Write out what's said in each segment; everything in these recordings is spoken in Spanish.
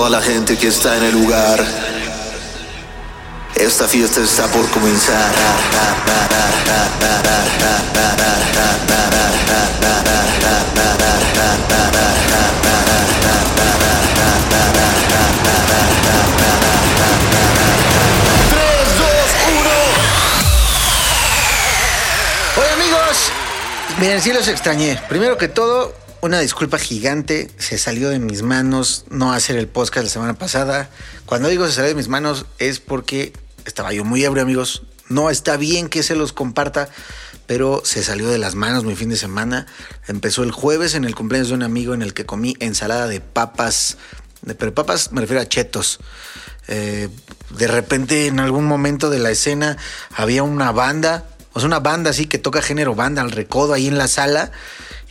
toda la gente que está en el lugar. Esta fiesta está por comenzar. Miren, sí los extrañé. Primero que todo, una disculpa gigante. Se salió de mis manos no hacer el podcast la semana pasada. Cuando digo se salió de mis manos es porque estaba yo muy ebrio, amigos. No está bien que se los comparta, pero se salió de las manos mi fin de semana. Empezó el jueves en el cumpleaños de un amigo en el que comí ensalada de papas. Pero papas me refiero a chetos. Eh, de repente en algún momento de la escena había una banda, o sea, una banda así que toca género banda al recodo ahí en la sala.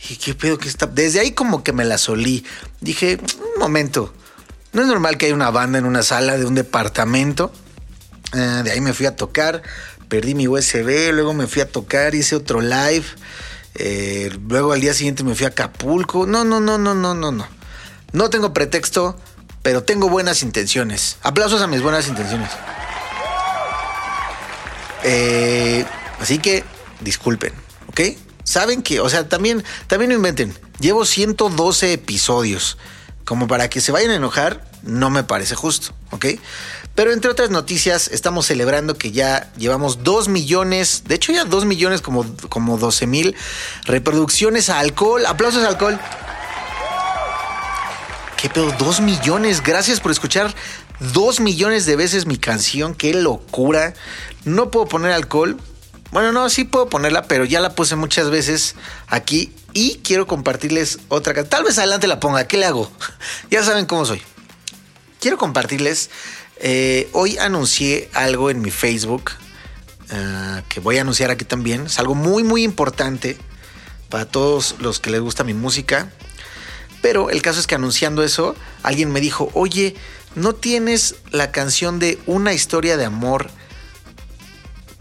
Y qué pedo que está. Desde ahí como que me la solí. Dije, un momento. No es normal que haya una banda en una sala de un departamento. Eh, de ahí me fui a tocar. Perdí mi USB. Luego me fui a tocar. Hice otro live. Eh, luego al día siguiente me fui a Acapulco. No, no, no, no, no, no, no. No tengo pretexto, pero tengo buenas intenciones. Aplausos a mis buenas intenciones. Eh, así que disculpen, ¿ok? Saben que, o sea, también, también no inventen. Llevo 112 episodios. Como para que se vayan a enojar, no me parece justo, ¿ok? Pero entre otras noticias, estamos celebrando que ya llevamos 2 millones, de hecho ya 2 millones como, como 12 mil reproducciones a alcohol. Aplausos a alcohol. ¿Qué pedo? Dos millones. Gracias por escuchar dos millones de veces mi canción. Qué locura. No puedo poner alcohol. Bueno, no, sí puedo ponerla, pero ya la puse muchas veces aquí y quiero compartirles otra canción. Tal vez adelante la ponga. ¿Qué le hago? ya saben cómo soy. Quiero compartirles. eh, hoy anuncié algo en mi Facebook eh, que voy a anunciar aquí también. Es algo muy, muy importante para todos los que les gusta mi música. Pero el caso es que anunciando eso, alguien me dijo, oye, ¿no tienes la canción de Una historia de amor?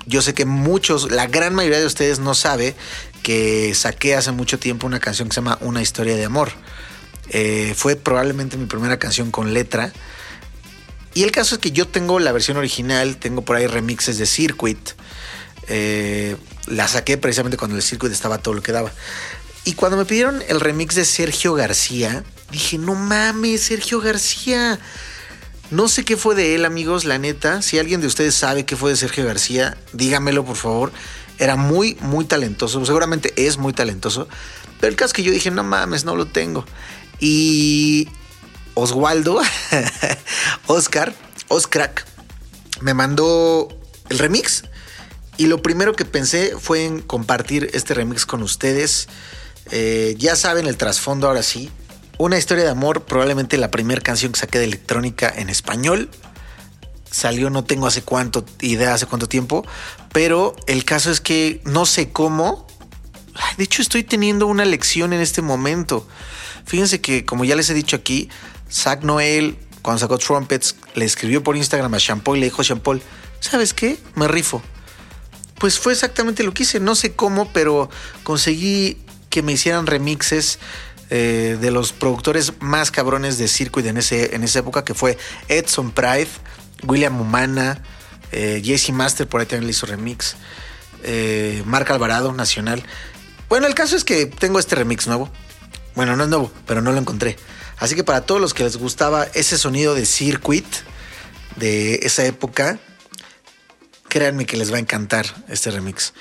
Yo sé que muchos, la gran mayoría de ustedes no sabe que saqué hace mucho tiempo una canción que se llama Una historia de amor. Eh, fue probablemente mi primera canción con letra. Y el caso es que yo tengo la versión original, tengo por ahí remixes de Circuit. Eh, la saqué precisamente cuando el Circuit estaba todo lo que daba. Y cuando me pidieron el remix de Sergio García, dije, no mames, Sergio García. No sé qué fue de él, amigos, la neta. Si alguien de ustedes sabe qué fue de Sergio García, dígamelo, por favor. Era muy, muy talentoso. Seguramente es muy talentoso. Pero el caso es que yo dije, no mames, no lo tengo. Y Oswaldo, Oscar, Oscar, me mandó el remix. Y lo primero que pensé fue en compartir este remix con ustedes. Eh, ya saben el trasfondo ahora sí. Una historia de amor, probablemente la primera canción que saqué de electrónica en español. Salió no tengo hace cuánto idea, hace cuánto tiempo. Pero el caso es que no sé cómo. De hecho, estoy teniendo una lección en este momento. Fíjense que, como ya les he dicho aquí, Zach Noel, cuando sacó Trumpets, le escribió por Instagram a Shampoo y le dijo: Shampoo, ¿sabes qué? Me rifo. Pues fue exactamente lo que hice. No sé cómo, pero conseguí que me hicieran remixes eh, de los productores más cabrones de circuit en, ese, en esa época, que fue Edson Pride, William Humana, eh, Jesse Master, por ahí también le hizo remix, eh, Marc Alvarado, Nacional. Bueno, el caso es que tengo este remix nuevo. Bueno, no es nuevo, pero no lo encontré. Así que para todos los que les gustaba ese sonido de circuit de esa época, créanme que les va a encantar este remix.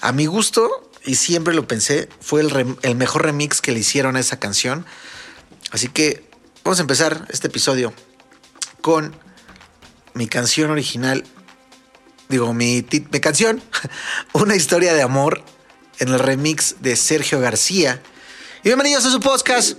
A mi gusto, y siempre lo pensé, fue el, el mejor remix que le hicieron a esa canción. Así que vamos a empezar este episodio con mi canción original. Digo, mi, mi canción, Una historia de amor, en el remix de Sergio García. Y bienvenidos a su podcast.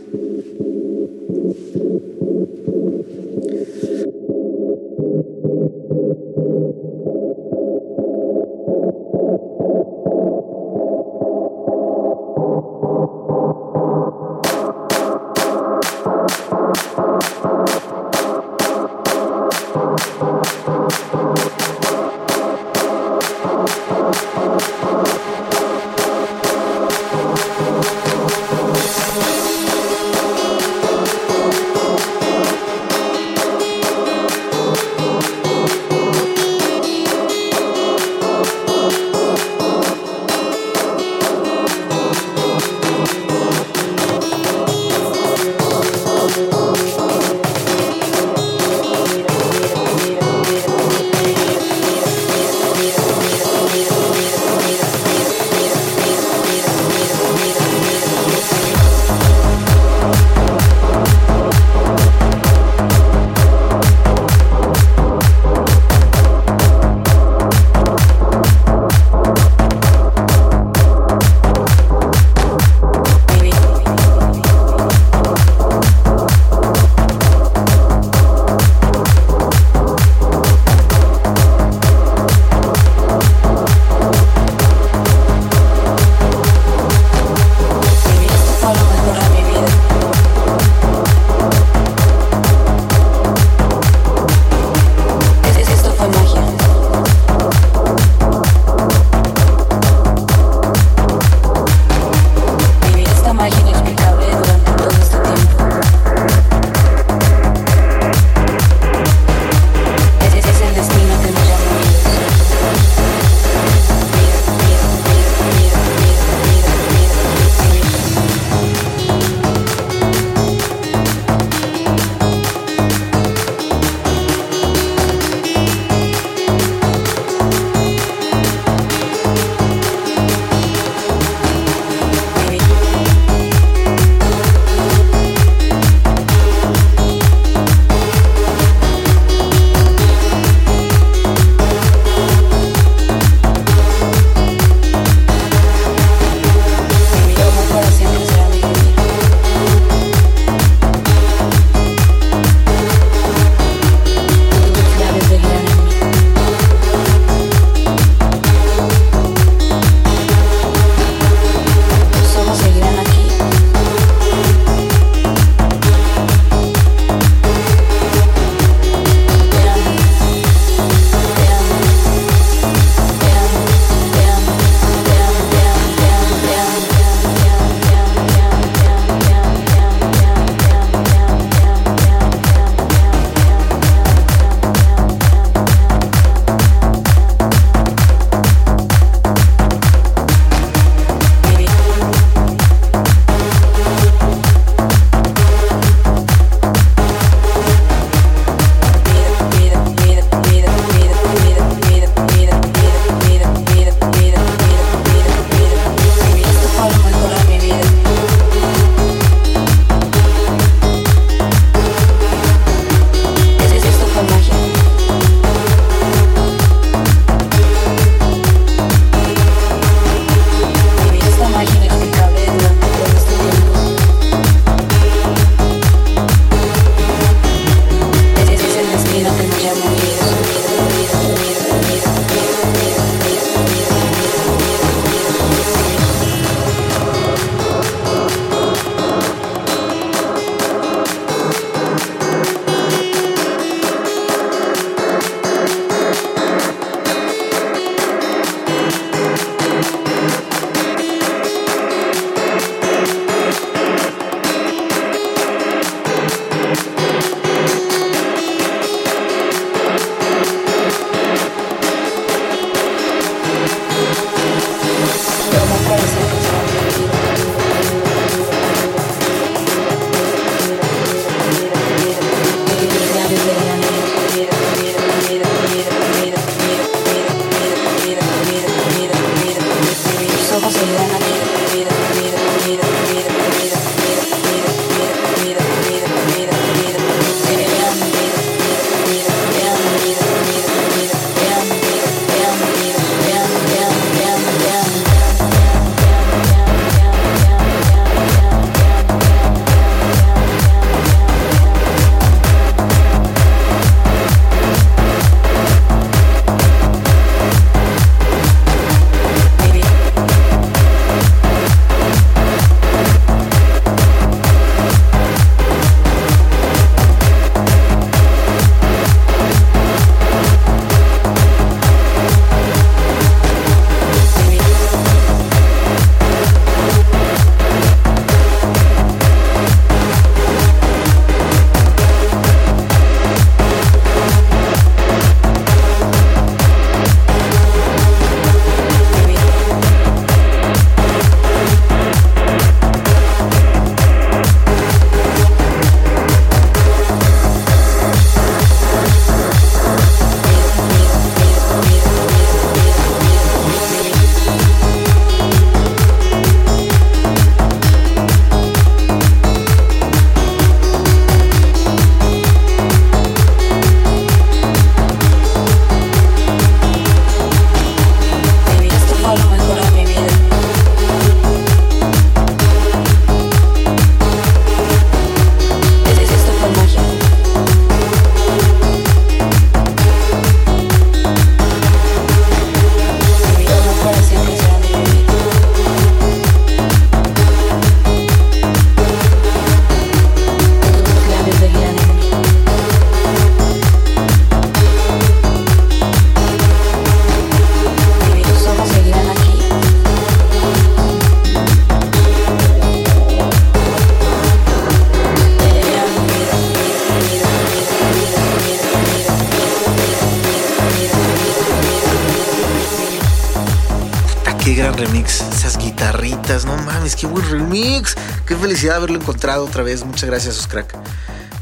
Gran remix. Esas guitarritas, no mames, qué buen remix. Qué felicidad haberlo encontrado otra vez. Muchas gracias, crack.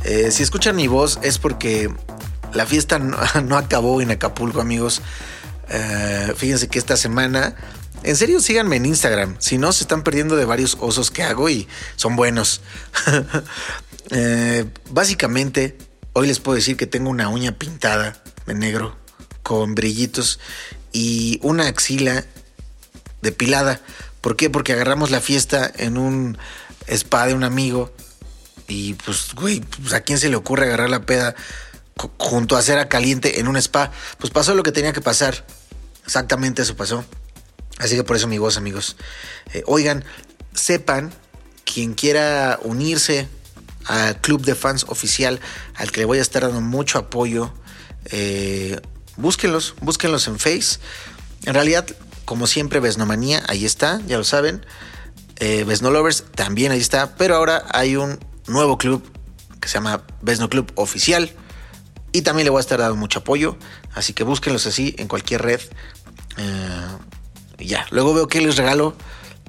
Eh, si escuchan mi voz es porque la fiesta no, acabó en Acapulco, amigos. Eh, fíjense que esta semana, en serio, síganme en Instagram. Si no, se están perdiendo de varios osos que hago y son buenos. Eh, básicamente, hoy les puedo decir que tengo una uña pintada de negro con brillitos y una axila depilada. ¿Por qué? Porque agarramos la fiesta en un spa de un amigo y pues, güey, pues, ¿a quién se le ocurre agarrar la peda junto a cera caliente en un spa? Pues pasó lo que tenía que pasar. Exactamente eso pasó. Así que por eso mi voz, amigos. Eh, oigan, sepan, quien quiera unirse al club de fans oficial, al que le voy a estar dando mucho apoyo, eh, búsquenlos, búsquenlos en Face. En realidad, como siempre, Besnomanía, ahí está, ya lo saben. Eh, también ahí está, pero ahora hay un nuevo club que se llama Besno Club Oficial. Y también le voy a estar dando mucho apoyo, así que búsquenlos así en cualquier red. Eh, ya, luego veo que les regalo,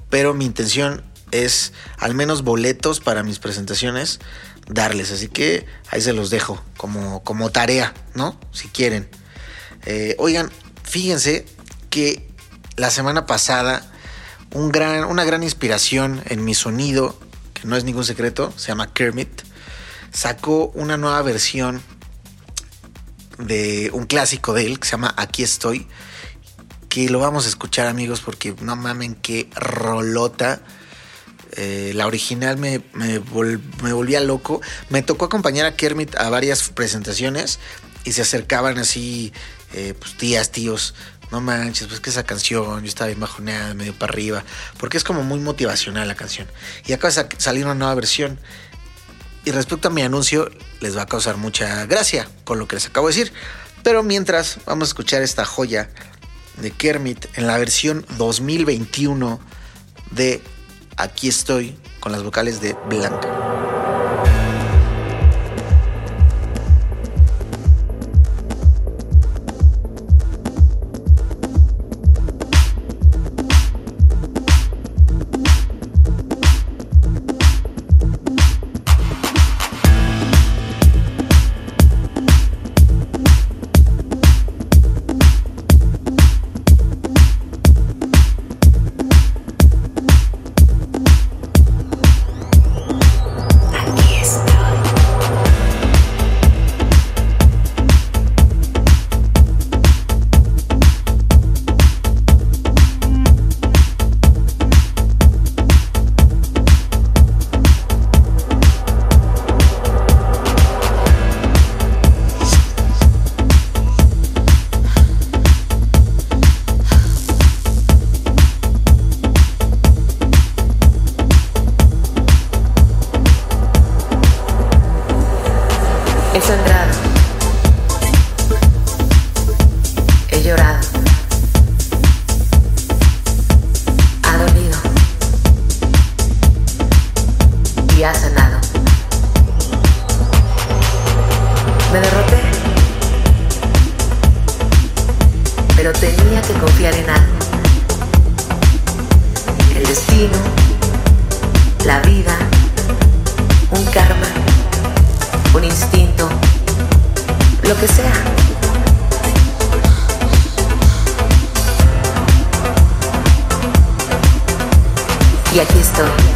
pero mi intención es al menos boletos para mis presentaciones darles, así que ahí se los dejo como, como tarea, ¿no? Si quieren. Eh, oigan, fíjense que la semana pasada un gran, una gran inspiración en mi sonido, que no es ningún secreto, se llama Kermit, sacó una nueva versión de un clásico de él que se llama Aquí estoy, que lo vamos a escuchar amigos porque no mamen qué rolota. Eh, la original me, volvía loco. Me tocó acompañar a Kermit a varias presentaciones y se acercaban así eh, pues tías, tíos, no manches, pues que esa canción, yo estaba bien bajoneada, medio para arriba, porque es como muy motivacional la canción. Y acaba de salir una nueva versión. Y respecto a mi anuncio, les va a causar mucha gracia con lo que les acabo de decir. Pero mientras, vamos a escuchar esta joya de Kermit en la versión 2021 de Aquí estoy con las vocales de Blanca. la vida, un karma, un instinto, lo que sea. Y aquí estoy.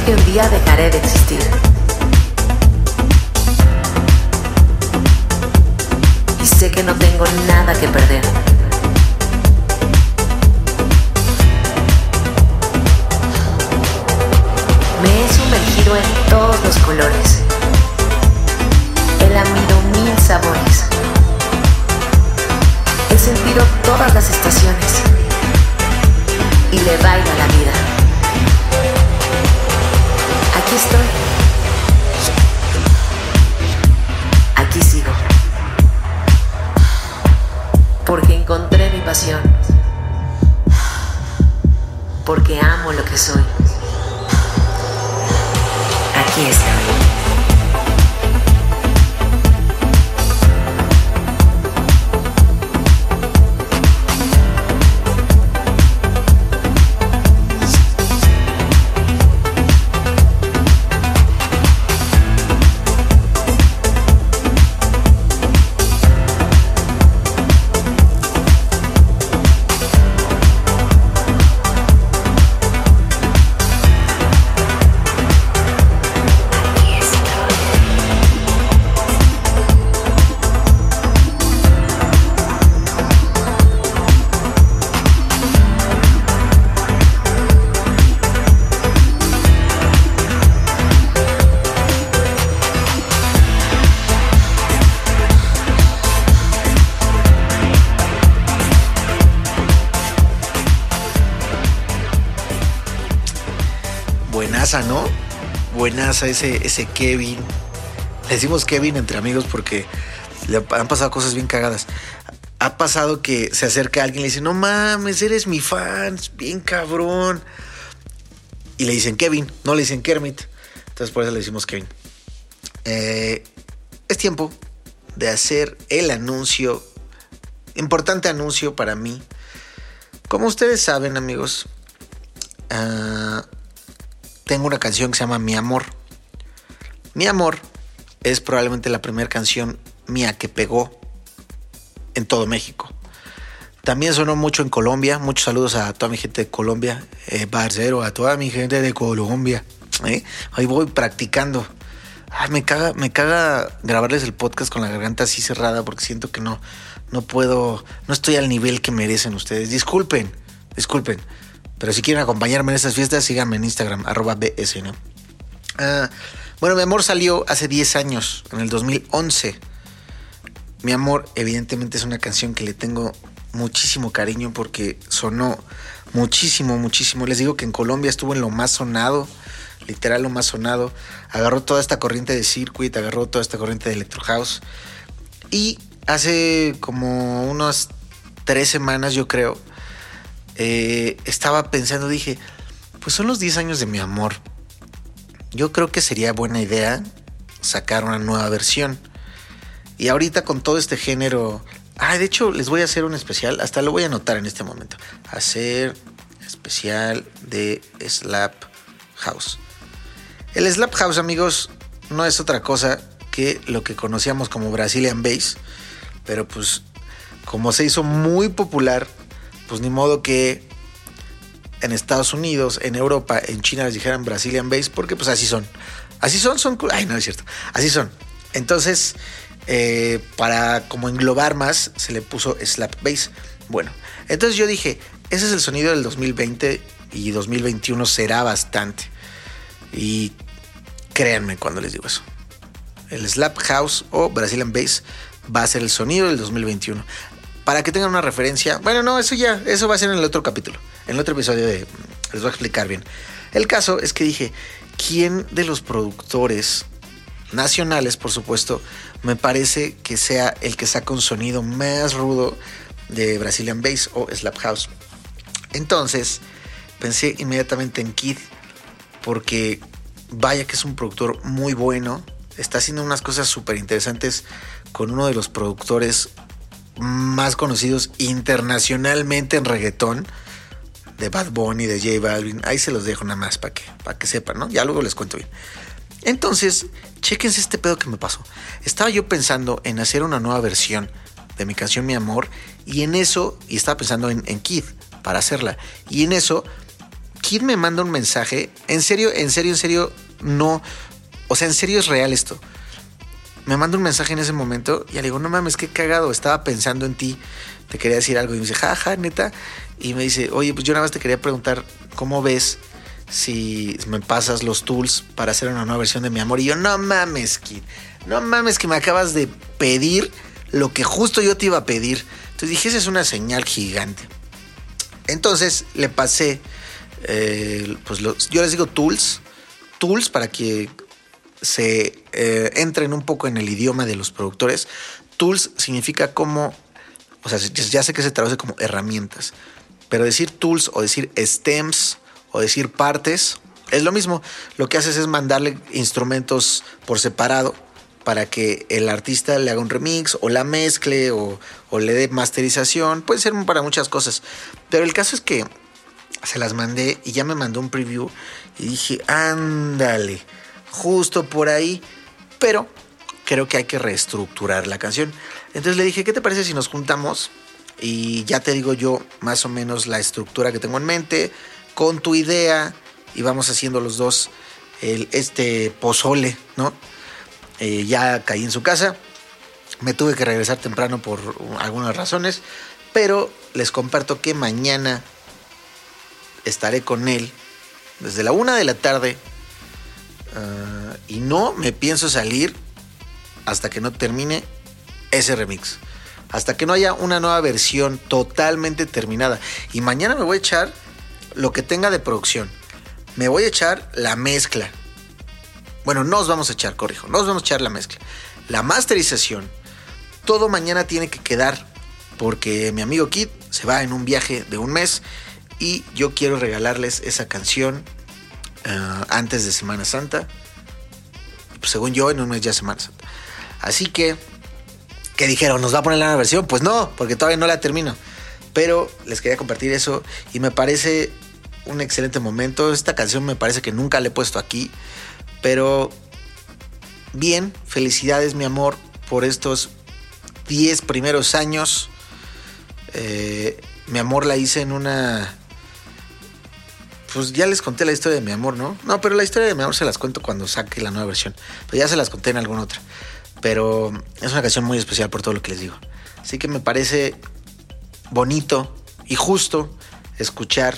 que un día dejaré de existir. Y sé que no tengo nada que perder. Me he sumergido en todos los colores. He lamido mil sabores. He sentido todas las estaciones. Y le bailo a la vida. Aquí estoy. Aquí sigo. Porque encontré mi pasión. Porque amo lo que soy. Aquí estoy. ¿No? Buenaza ese, ese Kevin. Le decimos Kevin entre amigos porque le han pasado cosas bien cagadas. Ha pasado que se acerca alguien y le dice, no mames, eres mi fan, bien cabrón. Y le dicen Kevin, no le dicen Kermit. Entonces por eso le decimos Kevin. Eh, es tiempo de hacer el anuncio, importante anuncio para mí. Como ustedes saben, amigos, uh, tengo una canción que se llama Mi Amor. Mi Amor es probablemente la primera canción mía que pegó en todo México. También sonó mucho en Colombia. Muchos saludos a toda mi gente de Colombia. Eh, Barcero, a toda mi gente de Colombia. ¿eh? Ahí voy practicando. Me caga, me caga grabarles el podcast con la garganta así cerrada porque siento que no, no puedo, no estoy al nivel que merecen ustedes. Disculpen, disculpen. Pero si quieren acompañarme en estas fiestas, síganme en Instagram, arroba BS, ¿no? Ah, bueno, mi amor salió hace 10 años, en el 2011. Mi amor, evidentemente, es una canción que le tengo muchísimo cariño porque sonó muchísimo, muchísimo. Les digo que en Colombia estuvo en lo más sonado, literal lo más sonado. Agarró toda esta corriente de circuit, agarró toda esta corriente de electro house. Y hace como unas tres semanas, yo creo, eh, estaba pensando, dije, pues son los 10 años de mi amor. Yo creo que sería buena idea sacar una nueva versión. Y ahorita con todo este género... Ah, de hecho, les voy a hacer un especial. Hasta lo voy a anotar en este momento. Hacer especial de Slap House. El Slap House, amigos, no es otra cosa que lo que conocíamos como Brazilian Bass. Pero pues, como se hizo muy popular pues ni modo que en Estados Unidos, en Europa, en China les dijeran Brazilian Bass, porque pues así son. Así son, son... Ay, no es cierto. Así son. Entonces, eh, para como englobar más, se le puso Slap Bass. Bueno, entonces yo dije, ese es el sonido del 2020 y 2021 será bastante. Y créanme cuando les digo eso. El Slap House o Brazilian Bass va a ser el sonido del 2021 para que tengan una referencia. Bueno, no, eso ya, eso va a ser en el otro capítulo, en el otro episodio de... Les voy a explicar bien. El caso es que dije, ¿quién de los productores nacionales, por supuesto, me parece que sea el que saca un sonido más rudo de Brazilian Bass o Slap House? Entonces, pensé inmediatamente en Kid, porque vaya que es un productor muy bueno, está haciendo unas cosas súper interesantes con uno de los productores más conocidos internacionalmente en reggaetón, de Bad Bunny, de J Balvin. Ahí se los dejo nada más para que, para que sepan, ¿no? Ya luego les cuento bien. Entonces, chéquense este pedo que me pasó. Estaba yo pensando en hacer una nueva versión de mi canción Mi Amor y en eso, y estaba pensando en, en Kid para hacerla. Y en eso, Kid me manda un mensaje. En serio, en serio, en serio, no. O sea, en serio es real esto me manda un mensaje en ese momento y le digo, no mames, qué cagado, estaba pensando en ti, te quería decir algo. Y me dice, jaja, neta. Y me dice, oye, pues yo nada más te quería preguntar, ¿cómo ves si me pasas los tools para hacer una nueva versión de mi amor? Y yo, no mames, kid, no mames que me acabas de pedir lo que justo yo te iba a pedir. Entonces dije, esa es una señal gigante. Entonces le pasé, eh, pues los- yo les digo tools, tools para que se eh, entren un poco en el idioma de los productores. Tools significa como, o sea, ya sé que se traduce como herramientas, pero decir tools o decir stems o decir partes es lo mismo. Lo que haces es mandarle instrumentos por separado para que el artista le haga un remix o la mezcle o, o le dé masterización. Puede ser para muchas cosas. Pero el caso es que se las mandé y ya me mandó un preview y dije, ándale, justo por ahí. Pero creo que hay que reestructurar la canción. Entonces le dije, ¿qué te parece si nos juntamos? Y ya te digo yo más o menos la estructura que tengo en mente, con tu idea, y vamos haciendo los dos el, este pozole, ¿no? Eh, ya caí en su casa, me tuve que regresar temprano por algunas razones, pero les comparto que mañana estaré con él desde la una de la tarde uh, y no me pienso salir hasta que no termine ese remix. Hasta que no haya una nueva versión totalmente terminada. Y mañana me voy a echar lo que tenga de producción. Me voy a echar la mezcla. Bueno, nos vamos a echar, corrijo. Nos vamos a echar la mezcla. La masterización. Todo mañana tiene que quedar. Porque mi amigo Kid se va en un viaje de un mes. Y yo quiero regalarles esa canción uh, antes de Semana Santa. Según yo, en un mes ya Semana Santa. Así que, ¿qué dijeron? ¿Nos va a poner la nueva versión? Pues no, porque todavía no la termino. Pero les quería compartir eso y me parece un excelente momento. Esta canción me parece que nunca la he puesto aquí. Pero bien, felicidades mi amor por estos 10 primeros años. Eh, mi amor la hice en una... Pues ya les conté la historia de mi amor, ¿no? No, pero la historia de mi amor se las cuento cuando saque la nueva versión. Pues ya se las conté en alguna otra. Pero es una canción muy especial por todo lo que les digo. Así que me parece bonito y justo escuchar,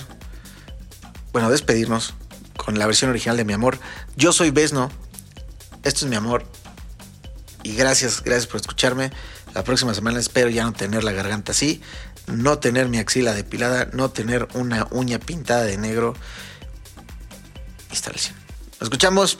bueno, despedirnos con la versión original de Mi Amor. Yo soy Besno, esto es Mi Amor y gracias, gracias por escucharme. La próxima semana espero ya no tener la garganta así, no tener mi axila depilada, no tener una uña pintada de negro. Instalación. Nos escuchamos.